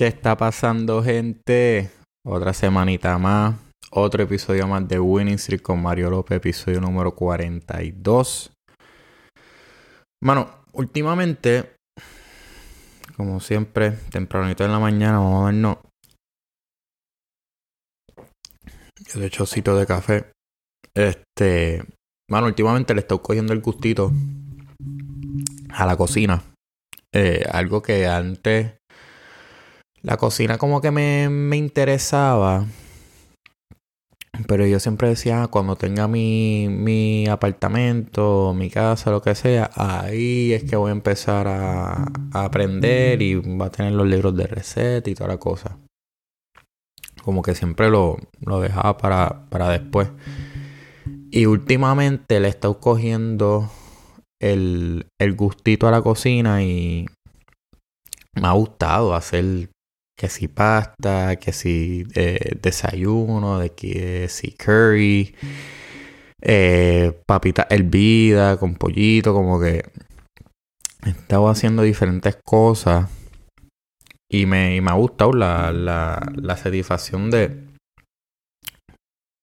¿Qué está pasando, gente? Otra semanita más. Otro episodio más de Winning Street con Mario López, episodio número 42. Bueno, últimamente, como siempre, tempranito en la mañana, vamos a vernos. Yo de chocito de café. Este. Bueno, últimamente le estoy cogiendo el gustito a la cocina. Eh, algo que antes la cocina como que me, me interesaba. Pero yo siempre decía, ah, cuando tenga mi, mi apartamento, mi casa, lo que sea, ahí es que voy a empezar a, aprender y va a tener los libros de receta y toda la cosa. Como que siempre lo, lo dejaba para, para después. Y últimamente le he estado cogiendo el, el gustito a la cocina y me ha gustado hacer que si pasta, que si eh, desayuno, de que si curry, eh, papita hervida con pollito, como que estaba haciendo diferentes cosas y me, y me ha gustado la, la, la satisfacción de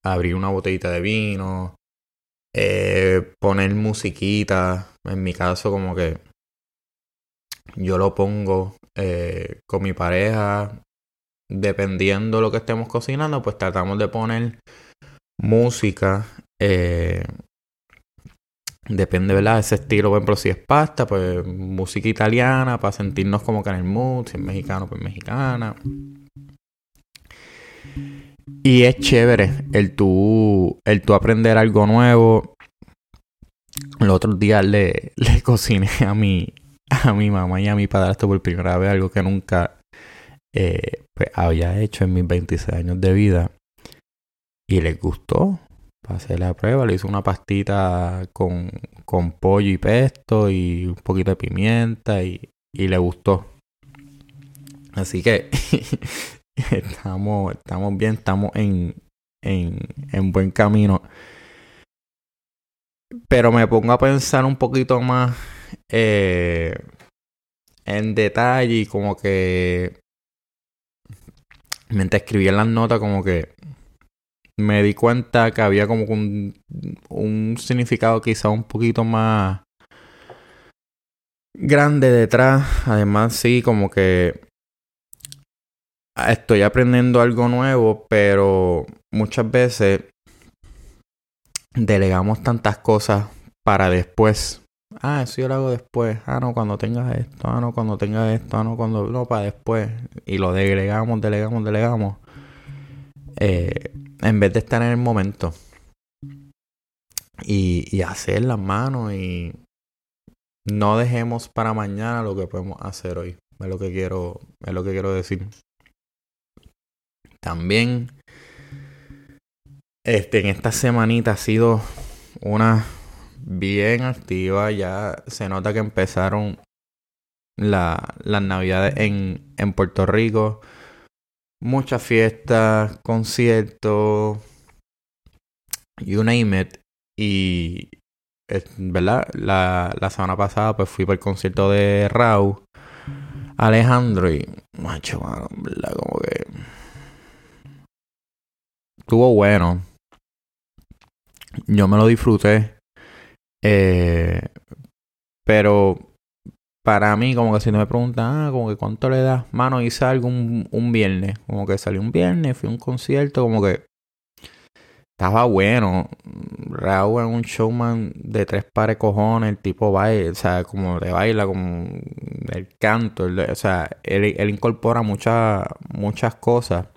abrir una botellita de vino, eh, poner musiquita, en mi caso como que yo lo pongo eh, con mi pareja, dependiendo lo que estemos cocinando, pues tratamos de poner música. Eh, depende, ¿verdad? Ese estilo, por ejemplo, si es pasta, pues música italiana para sentirnos como que en el mood. Si es mexicano, pues mexicana. Y es chévere el tú, el tú aprender algo nuevo. El otro día le, le cociné a mi, a mi mamá y a mi padrastro por primera vez algo que nunca eh, pues, había hecho en mis 26 años de vida. Y les gustó. Pasé la prueba, le hice una pastita con, con pollo y pesto y un poquito de pimienta y, y le gustó. Así que estamos, estamos bien, estamos en, en, en buen camino. Pero me pongo a pensar un poquito más eh, en detalle y como que mientras escribía las notas como que me di cuenta que había como un, un significado quizá un poquito más grande detrás. Además, sí, como que estoy aprendiendo algo nuevo, pero muchas veces delegamos tantas cosas para después. Ah, eso yo lo hago después. Ah, no, cuando tengas esto. Ah, no, cuando tengas esto. Ah, no, cuando. No, para después. Y lo delegamos, delegamos, delegamos. Eh, en vez de estar en el momento. Y, y hacer las manos y. No dejemos para mañana lo que podemos hacer hoy. Es lo que quiero, es lo que quiero decir. También. Este, en esta semanita ha sido una bien activa. Ya se nota que empezaron la, las navidades en, en Puerto Rico. Muchas fiestas, conciertos, you name it. Y, ¿verdad? La, la semana pasada pues fui para el concierto de Raúl, Alejandro y, macho, ¿verdad? Como que... Estuvo bueno. Yo me lo disfruté. Eh, pero para mí, como que si no me preguntan, ah, como que cuánto le das, mano, hice algo un, un viernes, como que salí un viernes, fui a un concierto, como que estaba bueno. Raúl es un showman de tres pares cojones, el tipo baila, o sea, como de baila, como el canto, o sea, él, él incorpora muchas, muchas cosas.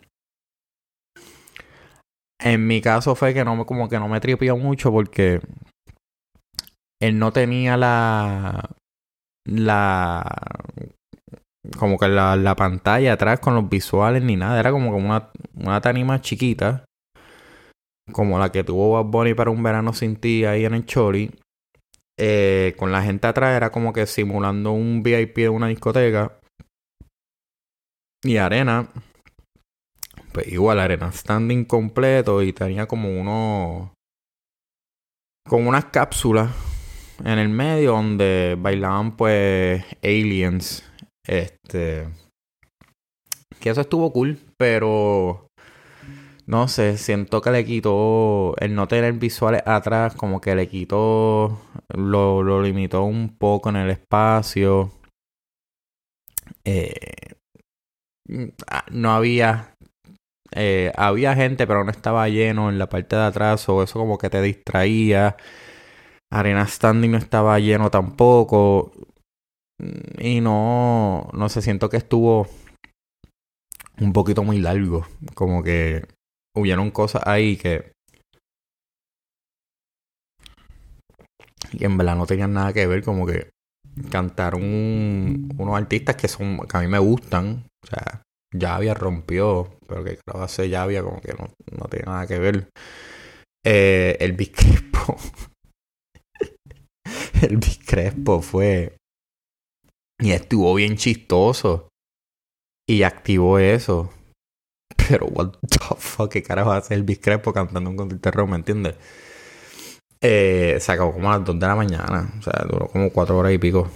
En mi caso fue que no me, como que no me tripió mucho porque él no tenía la la como que la, la pantalla atrás con los visuales ni nada, era como una, una tanima chiquita, como la que tuvo Bad Bunny para un verano sin ti ahí en el Chori. Eh, con la gente atrás era como que simulando un VIP de una discoteca. Y Arena, pues igual Arena standing completo y tenía como uno como unas cápsulas en el medio donde bailaban pues aliens este Que eso estuvo cool, pero no sé, siento que le quitó el no tener visuales atrás, como que le quitó, lo, lo limitó un poco en el espacio. Eh, ah, no había, eh, había gente, pero no estaba lleno en la parte de atrás, o eso como que te distraía. Arena Standing no estaba lleno tampoco. Y no, no sé, siento que estuvo un poquito muy largo. Como que hubieron cosas ahí que. Y en verdad no tenían nada que ver, como que cantaron unos artistas que son que a mí me gustan. O sea, Javia rompió, pero que que hace Javia como que no, no tiene nada que ver. Eh, el Big Crespo. el Big Crespo fue. Y estuvo bien chistoso. Y activó eso. Pero, what the fuck, ¿qué carajo hace el Crespo cantando un concierto ¿me entiendes? Eh, se acabó como a las 2 de la mañana. O sea, duró como 4 horas y pico.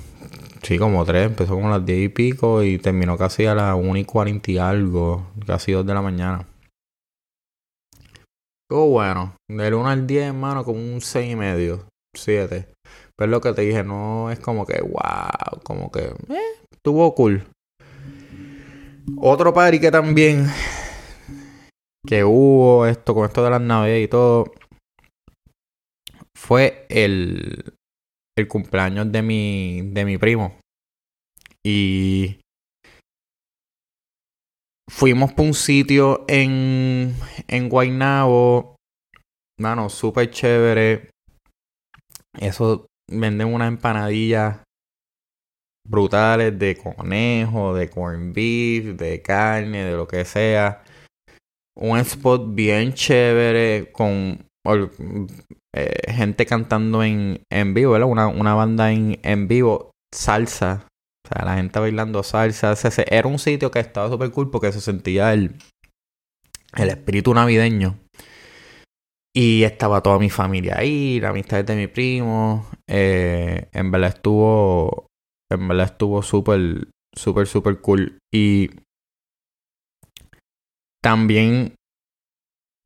Sí, como 3. Empezó como a las 10 y pico y terminó casi a las 1 y 40 y algo. Casi 2 de la mañana. Oh, bueno. Del 1 al 10, hermano, como un 6 y medio. 7. Pero lo que te dije, no es como que, wow, como que, eh, estuvo cool. Otro party que también que hubo esto con esto de las naves y todo fue el, el cumpleaños de mi, de mi primo. Y fuimos por un sitio en, en Guaynabo. Mano, súper chévere. Eso venden unas empanadillas brutales de conejo, de corn beef, de carne, de lo que sea un spot bien chévere con eh, gente cantando en, en vivo, ¿verdad? Una, una banda en, en vivo, salsa. O sea, la gente bailando salsa. Era un sitio que estaba súper cool porque se sentía el, el espíritu navideño. Y estaba toda mi familia ahí, la amistad de mi primo. Eh, en verdad estuvo. En verdad estuvo súper, súper, súper cool. Y también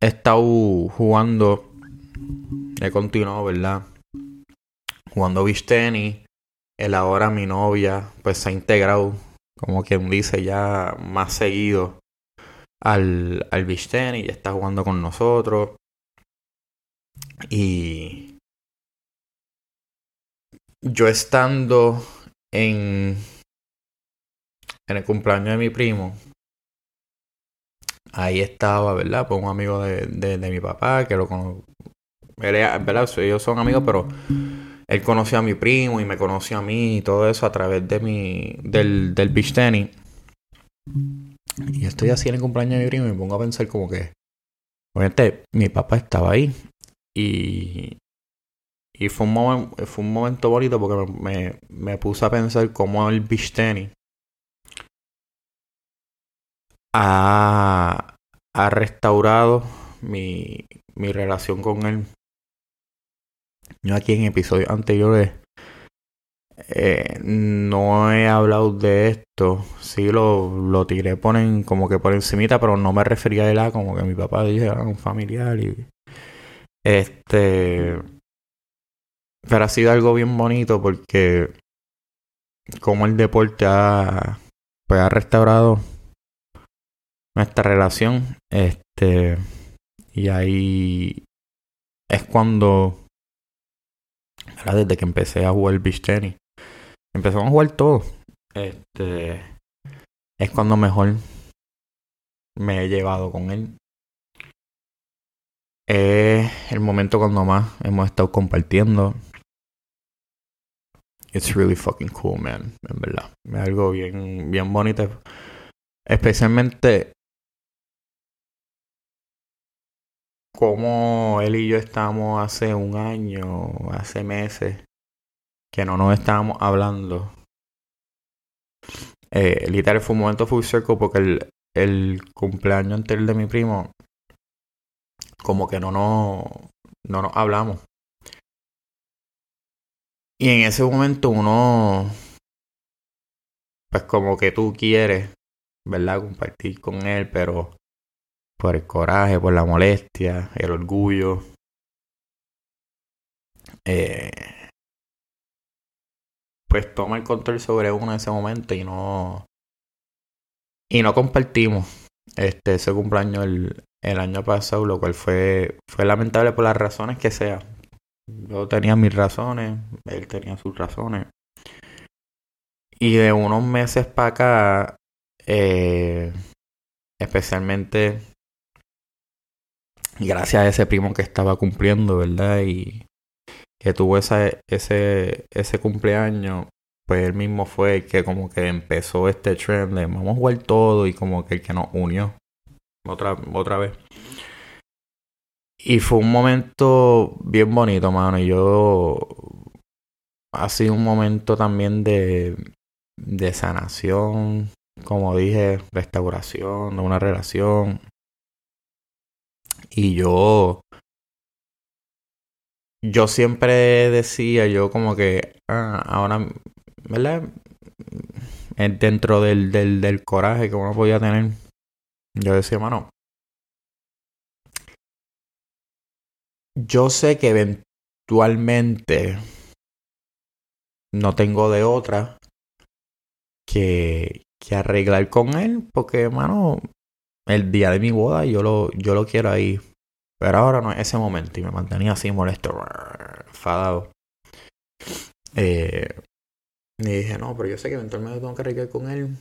he estado jugando, he continuado, ¿verdad? Jugando beach tenis. El ahora mi novia, pues se ha integrado, como quien dice, ya más seguido al, al beach tenis. Ya está jugando con nosotros. Y yo estando en, en el cumpleaños de mi primo, ahí estaba, ¿verdad? Pues un amigo de, de, mi papá, que lo conozco. ¿verdad? Ellos son amigos, pero él conoció a mi primo y me conoció a mí y todo eso a través de mi, del, del beach tennis. Y estoy así en el cumpleaños de mi primo y me pongo a pensar como que, obviamente, mi papá estaba ahí y, y fue, un fue un momento bonito porque me, me puse a pensar cómo el beach tennis ha, ha restaurado mi, mi relación con él. Yo aquí en episodios anteriores eh, no he hablado de esto. Sí lo, lo tiré ponen como que por encimita, pero no me refería a él como que mi papá dije era un familiar y este pero ha sido algo bien bonito porque como el deporte ha pues ha restaurado nuestra relación. Este. Y ahí es cuando. Desde que empecé a jugar beach tennis. Empezamos a jugar todo. Este. Es cuando mejor me he llevado con él. Es el momento cuando más hemos estado compartiendo. It's really fucking cool, man. En verdad. Es algo bien, bien bonito. Especialmente como él y yo estábamos hace un año, hace meses, que no nos estábamos hablando. Eh, literal fue un momento full circle porque el, el cumpleaños anterior de mi primo, como que no, no, no nos hablamos. Y en ese momento uno, pues como que tú quieres ¿verdad? Compartir con él, pero por el coraje, por la molestia, el orgullo. Eh, pues toma el control sobre uno en ese momento y no y no compartimos este ese cumpleaños el, el año pasado, lo cual fue fue lamentable por las razones que sea. Yo tenía mis razones, él tenía sus razones. Y de unos meses para acá, eh, especialmente gracias a ese primo que estaba cumpliendo, ¿verdad? Y que tuvo esa, ese, ese cumpleaños, pues él mismo fue el que como que empezó este trend de vamos a jugar todo y como que el que nos unió otra, otra vez. Y fue un momento bien bonito, mano. Y yo. Ha sido un momento también de, de sanación, como dije, restauración de una relación. Y yo. Yo siempre decía, yo como que. Ah, ahora. ¿Verdad? Dentro del, del, del coraje que uno podía tener. Yo decía, mano. Yo sé que eventualmente no tengo de otra que, que arreglar con él, porque, hermano, el día de mi boda yo lo, yo lo quiero ahí. Pero ahora no es ese momento y me mantenía así molesto, enfadado. Eh, y dije, no, pero yo sé que eventualmente tengo que arreglar con él.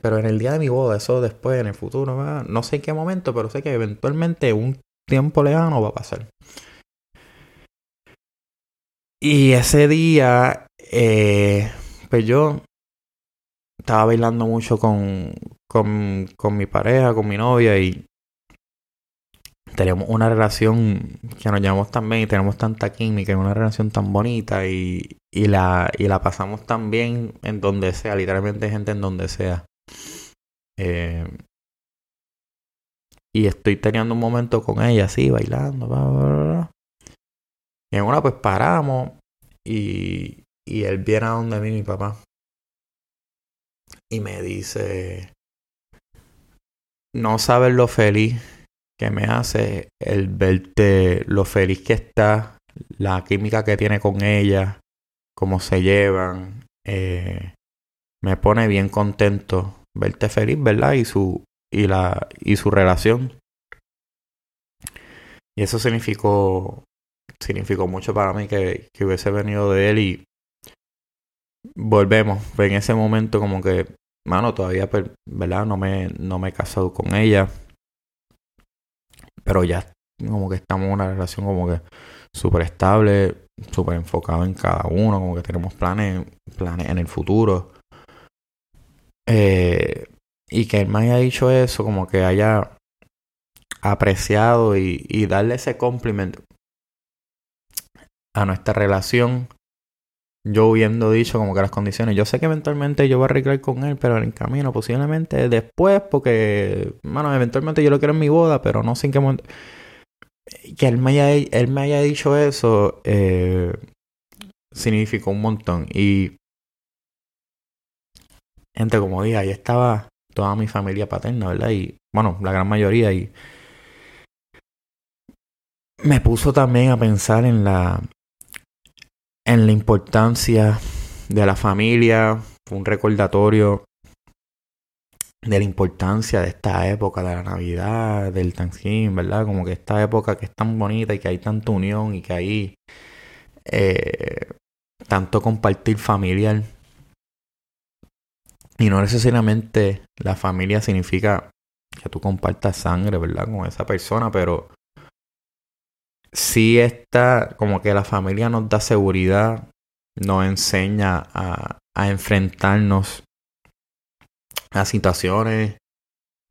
pero en el día de mi boda, eso después, en el futuro, no sé en qué momento, pero sé que eventualmente un tiempo lejano va a pasar. Y ese día, eh, pues yo estaba bailando mucho con, con, con mi pareja, con mi novia y tenemos una relación que nos llamamos tan bien y tenemos tanta química y una relación tan bonita y, y, la, y la pasamos tan bien en donde sea, literalmente gente en donde sea. Eh, y estoy teniendo un momento con ella así, bailando, bla, bla, bla, y en una pues paramos y, y él viene a donde mí, mi papá. Y me dice, no sabes lo feliz que me hace el verte, lo feliz que está, la química que tiene con ella, cómo se llevan. Eh, me pone bien contento verte feliz, ¿verdad? Y su, y la, y su relación. Y eso significó significó mucho para mí que, que hubiese venido de él y volvemos. En ese momento como que, mano, todavía, pues, ¿verdad? No me, no me he casado con ella. Pero ya como que estamos en una relación como que súper estable, súper enfocado en cada uno, como que tenemos planes, planes en el futuro. Eh, y que él me haya dicho eso, como que haya apreciado y, y darle ese complemento a nuestra relación, yo hubiendo dicho como que las condiciones, yo sé que eventualmente yo voy a arreglar con él, pero en el camino posiblemente después, porque, bueno, eventualmente yo lo quiero en mi boda, pero no sé en qué momento. Que él me haya, él me haya dicho eso eh, significó un montón. Y, gente, como dije, ahí estaba toda mi familia paterna, ¿verdad? Y, bueno, la gran mayoría. Y me puso también a pensar en la en la importancia de la familia, un recordatorio de la importancia de esta época de la Navidad, del Thanksgiving, ¿verdad? Como que esta época que es tan bonita y que hay tanta unión y que hay eh, tanto compartir familiar. Y no necesariamente la familia significa que tú compartas sangre, ¿verdad? Con esa persona, pero sí está como que la familia nos da seguridad, nos enseña a, enfrentarnos a situaciones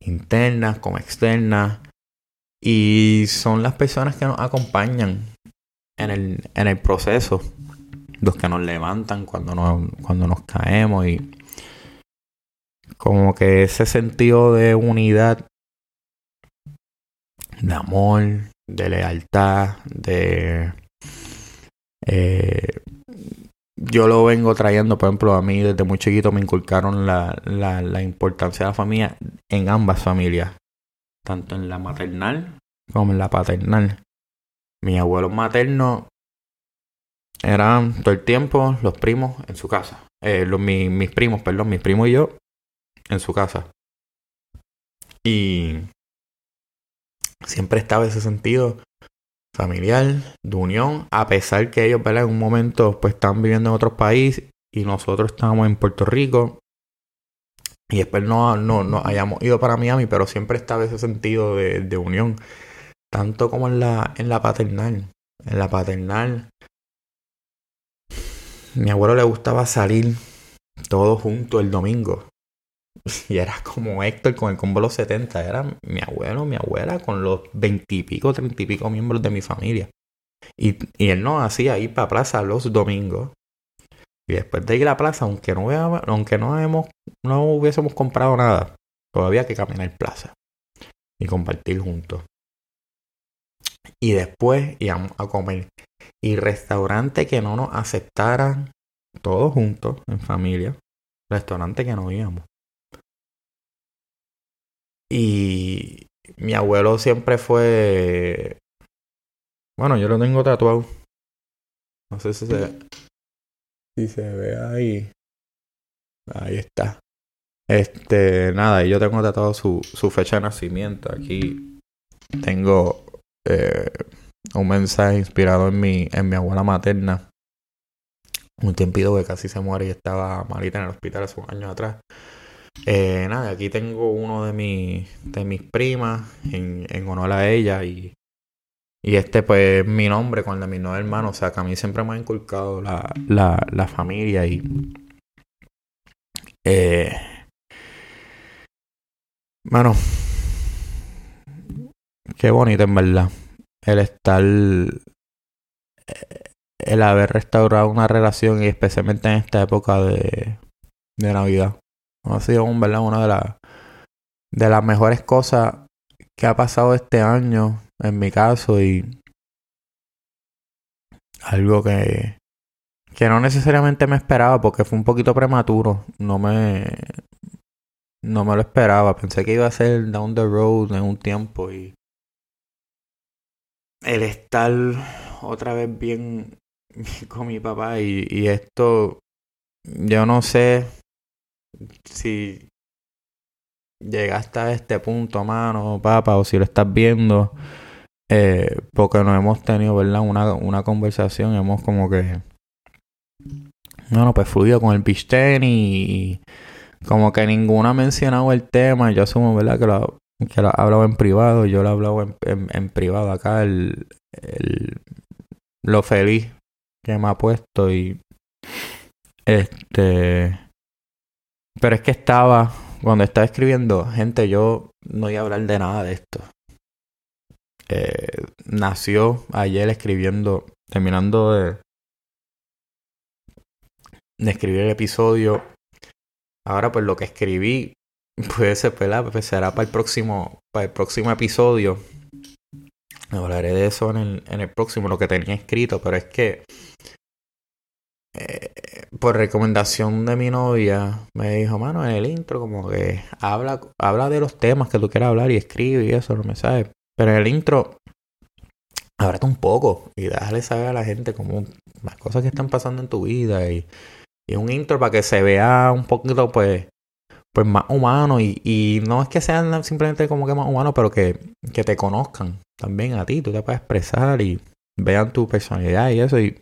internas como externas y son las personas que nos acompañan en el, en el proceso, los que nos levantan cuando nos, cuando nos caemos y como que ese sentido de unidad, de amor, de lealtad, de, eh, yo lo vengo trayendo, por ejemplo, a mí desde muy chiquito me inculcaron la, la, importancia de la familia en ambas familias, tanto en la maternal como en la paternal. Mi abuelo materno eran todo el tiempo los primos en su casa. Eh, los, mis primos, perdón, mis primos y yo en su casa. Y siempre estaba ese sentido familiar, de unión, a pesar que ellos. En un momento, pues están viviendo en otro país y nosotros estábamos en Puerto Rico. Y después no, no, no hayamos ido para Miami, pero siempre estaba ese sentido de, de unión. Tanto como en la, en la paternal. En la paternal. Mi abuelo le gustaba salir todos juntos el domingo. Y era como Héctor con el combo los 70. Era mi abuelo, mi abuela, con los veintipico, treinta y pico miembros de mi familia. Y, y él nos hacía ir para plaza los domingos. Y después de ir a la plaza, aunque no, aunque no, no hubiésemos comprado nada, todavía que caminar plaza y compartir juntos. Y después íbamos a comer. Y restaurante que no nos aceptaran todos juntos, en familia. Restaurante que no íbamos. Y mi abuelo siempre fue. Bueno, yo lo tengo tatuado. No sé si se, si se ve ahí. Ahí está. Este, nada, yo tengo tatuado su, su fecha de nacimiento. Aquí tengo eh, un mensaje inspirado en mi, en mi abuela materna. Un tiempito que casi se muere y estaba malita en el hospital hace un año atrás. Eh, nada, aquí tengo uno de, mis de mis primas en, en honor a ella y, y este pues es mi nombre con el de mis nueve hermanos. O sea que a mí siempre me ha inculcado la, la, la familia y... Eh, bueno, qué bonito en verdad. El estar... Eh, el haber restaurado una relación y especialmente en esta época de, de Navidad. Ha sido un, ¿verdad? una de, las de las mejores cosas que ha pasado este año, en mi caso, y algo que, que no necesariamente me esperaba porque fue un poquito prematuro. No me, no me lo esperaba. Pensé que iba a ser down the road en un tiempo y el estar otra vez bien con mi papá y, y esto yo no sé si llegaste a este punto, mano, papá, o si lo estás viendo, eh, porque no hemos tenido, ¿verdad? Una, una conversación, hemos como que, bueno, pues fluido con el beach y como que ninguno ha mencionado el tema, yo asumo, ¿verdad? Que lo, que lo ha hablado en privado, yo lo he hablado en, en, privado acá, el, el, lo feliz que me ha puesto y este pero es que estaba, cuando estaba escribiendo, gente, yo no iba a hablar de nada de esto. Eh, nació ayer escribiendo, terminando de, de escribir el episodio. Ahora pues lo que escribí puede ser, pues será para el próximo, para el próximo episodio. Hablaré de eso en el, en el próximo, lo que tenía escrito, pero es que eh, por recomendación de mi novia, me dijo, mano, en el intro como que habla, habla de los temas que tú quieras hablar y escribe y eso, no me sabes. Pero en el intro, háblate un poco y déjale saber a la gente como las cosas que están pasando en tu vida y, y un intro para que se vea un poquito, pues, pues más humano y, y no es que sean simplemente como que más humanos, pero que, que te conozcan también a ti, tú te puedes expresar y vean tu personalidad y eso y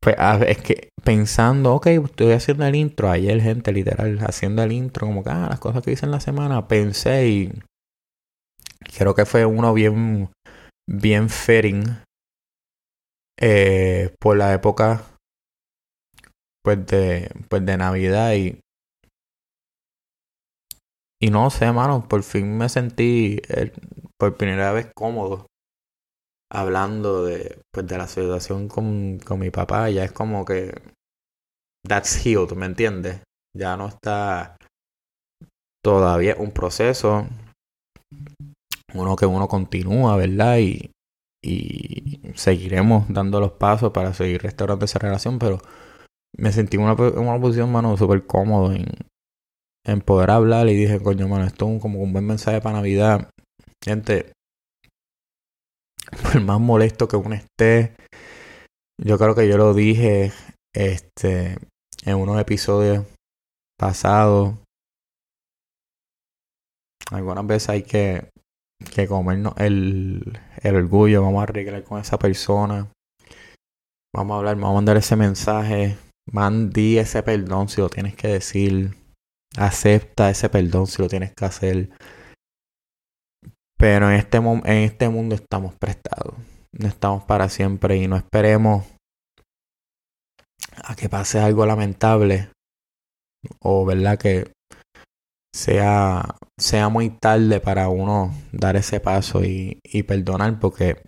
pues es que pensando, ok, estoy haciendo el intro. Ayer, gente, literal, haciendo el intro, como que, ah, las cosas que hice en la semana, pensé y creo que fue uno bien, bien fitting eh, por la época, pues de, pues de Navidad y, y no sé, mano, por fin me sentí eh, por primera vez cómodo hablando de, pues, de la situación con, con mi papá, ya es como que that's healed, ¿me entiendes? Ya no está todavía un proceso, uno que uno continúa, ¿verdad? Y, y seguiremos dando los pasos para seguir restaurando esa relación, pero me sentí en una, una posición, mano, súper cómodo en, en poder hablar y dije, coño, mano, esto es como un buen mensaje para Navidad. Gente, por más molesto que uno esté, yo creo que yo lo dije este en unos episodios pasados. Algunas veces hay que, que comernos el, el orgullo, vamos a arreglar con esa persona. Vamos a hablar, vamos a mandar ese mensaje. Mandí ese perdón si lo tienes que decir. Acepta ese perdón si lo tienes que hacer. Pero en este, en este mundo estamos prestados. No estamos para siempre y no esperemos a que pase algo lamentable o verdad que sea, sea muy tarde para uno dar ese paso y, y perdonar porque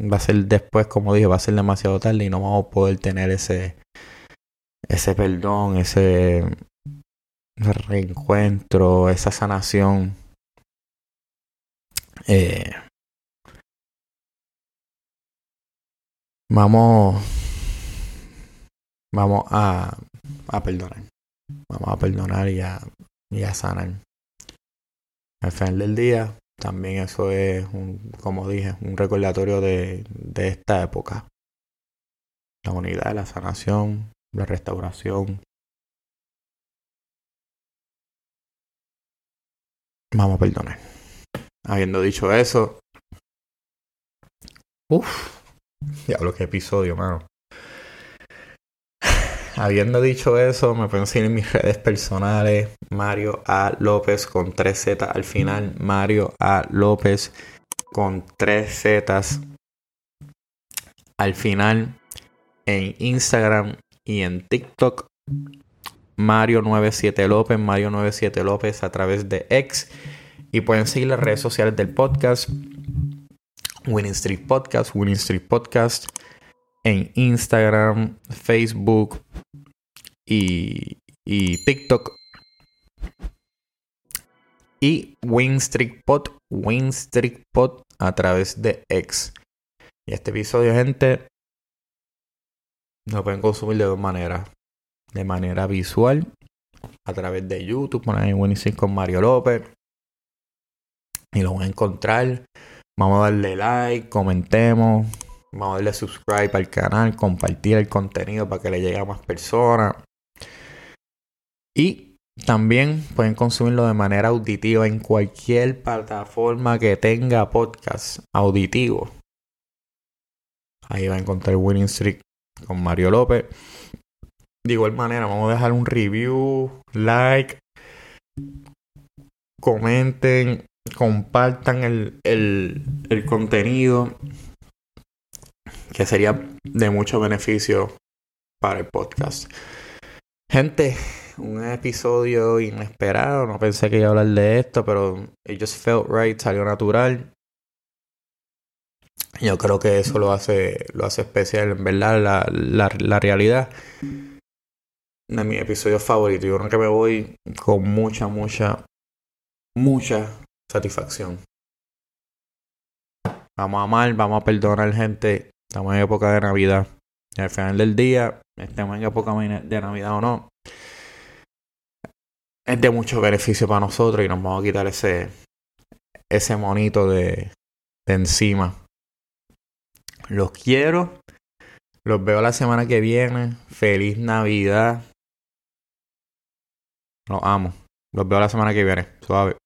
va a ser después, como dije, va a ser demasiado tarde y no vamos a poder tener ese, ese perdón, ese reencuentro, esa sanación. Eh, vamos, vamos a, perdonar. Vamos a perdonar y a, y a sanar. Al final del día, también eso es, un, como dije, un recordatorio de, de esta época. La unidad, la sanación, la restauración. Vamos a perdonar. Habiendo dicho eso. Uff. Diablo, qué episodio, mano. Habiendo dicho eso, me pueden seguir en mis redes personales. Mario A. López con 3 Z al final. Mario A. López con 3 Z al final. En Instagram y en TikTok. Mario97 López. Mario97 López a través de X. Y pueden seguir las redes sociales del podcast. Winning Street Podcast. Winning Street Podcast en Instagram, Facebook y, TikTok. Y Winstreak Pod, Winstreak Pod a través de X. Y este episodio, gente, lo pueden consumir de dos maneras. De manera visual, a través de YouTube, ponen ahí Winstreak con Mario López. Y lo van a encontrar. Vamos a darle like, comentemos, Vamos a darle subscribe al canal, compartir el contenido para que le llegue a más personas. Y también pueden consumirlo de manera auditiva en cualquier plataforma que tenga podcast auditivo. Ahí va a encontrar Winning Streak con Mario López. De igual manera, vamos a dejar un review, like, comenten, compartan el, el, el contenido que sería de mucho beneficio para el podcast. Gente, un episodio inesperado, no pensé que iba a hablar de esto, pero it just felt right, salió natural. Yo creo que eso lo hace, lo hace especial, en verdad, la, la, la realidad de mi episodio favorito. Yo creo que me voy con mucha, mucha, mucha satisfacción. Vamos a amar, vamos a perdonar gente Estamos en época de Navidad. Y al final del día, estemos en época de Navidad o no, es de mucho beneficio para nosotros y nos vamos a quitar ese, ese monito de, de encima. Los quiero. Los veo la semana que viene. Feliz Navidad. Los amo. Los veo la semana que viene. Suave.